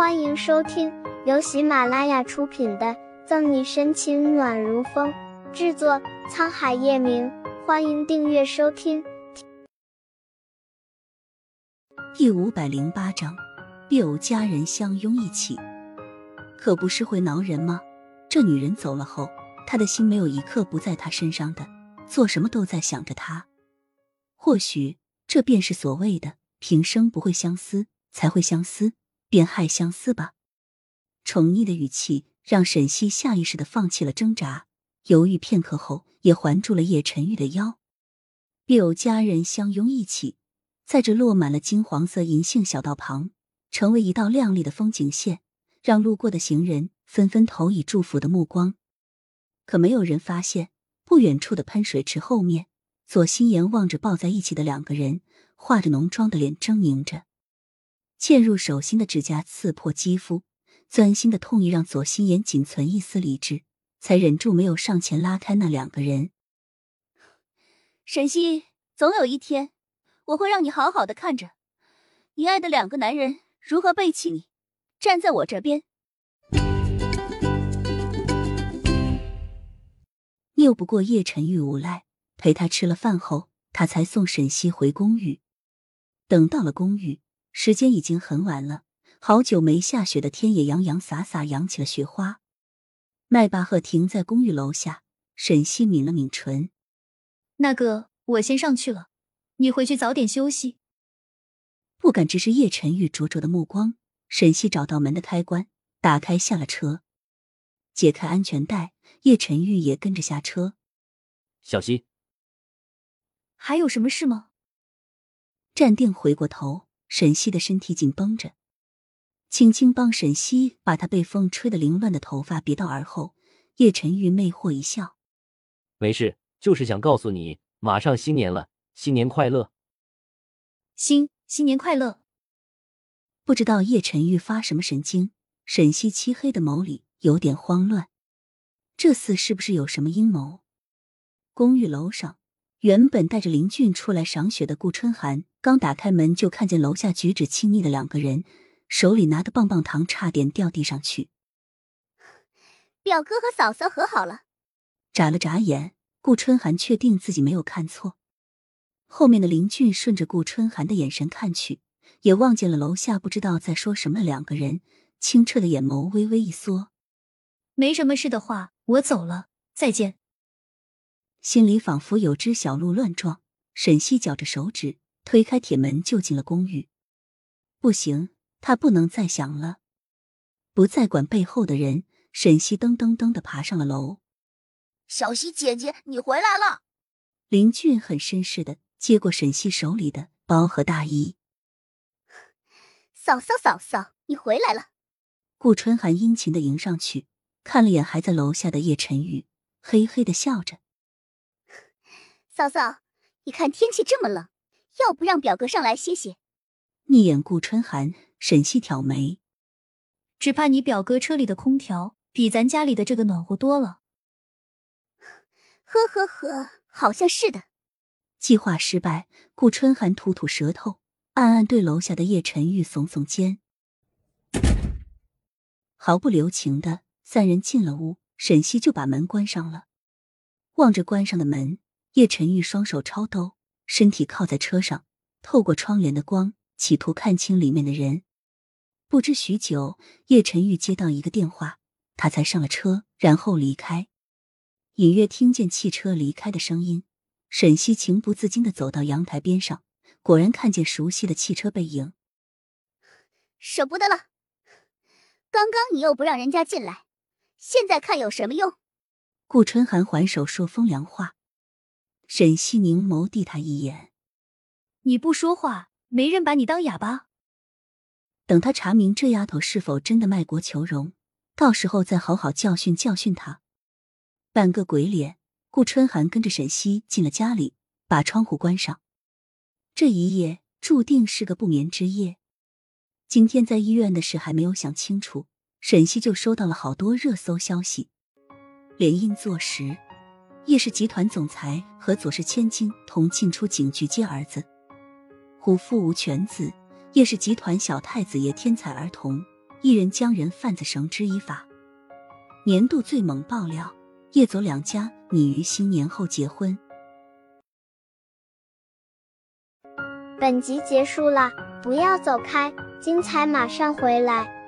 欢迎收听由喜马拉雅出品的《赠你深情暖如风》，制作沧海夜明。欢迎订阅收听。第五百零八章，必有佳人相拥一起，可不是会挠人吗？这女人走了后，他的心没有一刻不在她身上的，做什么都在想着她。或许这便是所谓的平生不会相思，才会相思。便害相思吧，宠溺的语气让沈西下意识的放弃了挣扎，犹豫片刻后也环住了叶晨玉的腰。必有佳人相拥一起，在这落满了金黄色银杏小道旁，成为一道亮丽的风景线，让路过的行人纷纷投以祝福的目光。可没有人发现，不远处的喷水池后面，左心言望着抱在一起的两个人，化着浓妆的脸狰狞着。嵌入手心的指甲刺破肌肤，钻心的痛意让左心言仅存一丝理智，才忍住没有上前拉开那两个人。沈西，总有一天，我会让你好好的看着你爱的两个男人如何背弃你，站在我这边。拗不过叶晨玉无赖，陪他吃了饭后，他才送沈西回公寓。等到了公寓。时间已经很晚了，好久没下雪的天也洋洋洒洒扬起了雪花。迈巴赫停在公寓楼下，沈西抿了抿唇：“那个，我先上去了，你回去早点休息。”不敢直视叶晨玉灼灼的目光，沈西找到门的开关，打开下了车，解开安全带，叶晨玉也跟着下车。小心，还有什么事吗？站定，回过头。沈西的身体紧绷着，轻轻帮沈西把她被风吹得凌乱的头发别到耳后。叶晨玉魅惑一笑：“没事，就是想告诉你，马上新年了，新年快乐。”新新年快乐。不知道叶晨玉发什么神经，沈西漆黑的眸里有点慌乱，这次是不是有什么阴谋？公寓楼上。原本带着林俊出来赏雪的顾春寒，刚打开门就看见楼下举止亲昵的两个人，手里拿的棒棒糖差点掉地上去。表哥和嫂嫂和好了。眨了眨眼，顾春寒确定自己没有看错。后面的林俊顺着顾春寒的眼神看去，也望见了楼下不知道在说什么的两个人，清澈的眼眸微微一缩。没什么事的话，我走了，再见。心里仿佛有只小鹿乱撞，沈西绞着手指推开铁门就进了公寓。不行，他不能再想了，不再管背后的人。沈西噔噔噔的爬上了楼。小西姐姐，你回来了。林俊很绅士的接过沈西手里的包和大衣。嫂嫂，嫂嫂，你回来了。顾春寒殷勤的迎上去，看了眼还在楼下的叶晨玉，嘿嘿的笑着。嫂嫂，你看天气这么冷，要不让表哥上来歇歇？逆眼顾春寒，沈西挑眉，只怕你表哥车里的空调比咱家里的这个暖和多了。呵呵呵，好像是的。计划失败，顾春寒吐吐舌头，暗暗对楼下的叶晨玉耸耸肩，毫不留情的三人进了屋，沈西就把门关上了，望着关上的门。叶晨玉双手抄兜，身体靠在车上，透过窗帘的光，企图看清里面的人。不知许久，叶晨玉接到一个电话，他才上了车，然后离开。隐约听见汽车离开的声音，沈西情不自禁的走到阳台边上，果然看见熟悉的汽车背影。舍不得了，刚刚你又不让人家进来，现在看有什么用？顾春寒还手说风凉话。沈西凝眸递他一眼：“你不说话，没人把你当哑巴。等他查明这丫头是否真的卖国求荣，到时候再好好教训教训他。”扮个鬼脸，顾春寒跟着沈西进了家里，把窗户关上。这一夜注定是个不眠之夜。今天在医院的事还没有想清楚，沈西就收到了好多热搜消息，联姻坐实。叶氏集团总裁和左氏千金同进出警局接儿子，虎父无犬子。叶氏集团小太子爷天才儿童，一人将人贩子绳之以法。年度最猛爆料：叶左两家拟于新年后结婚。本集结束了，不要走开，精彩马上回来。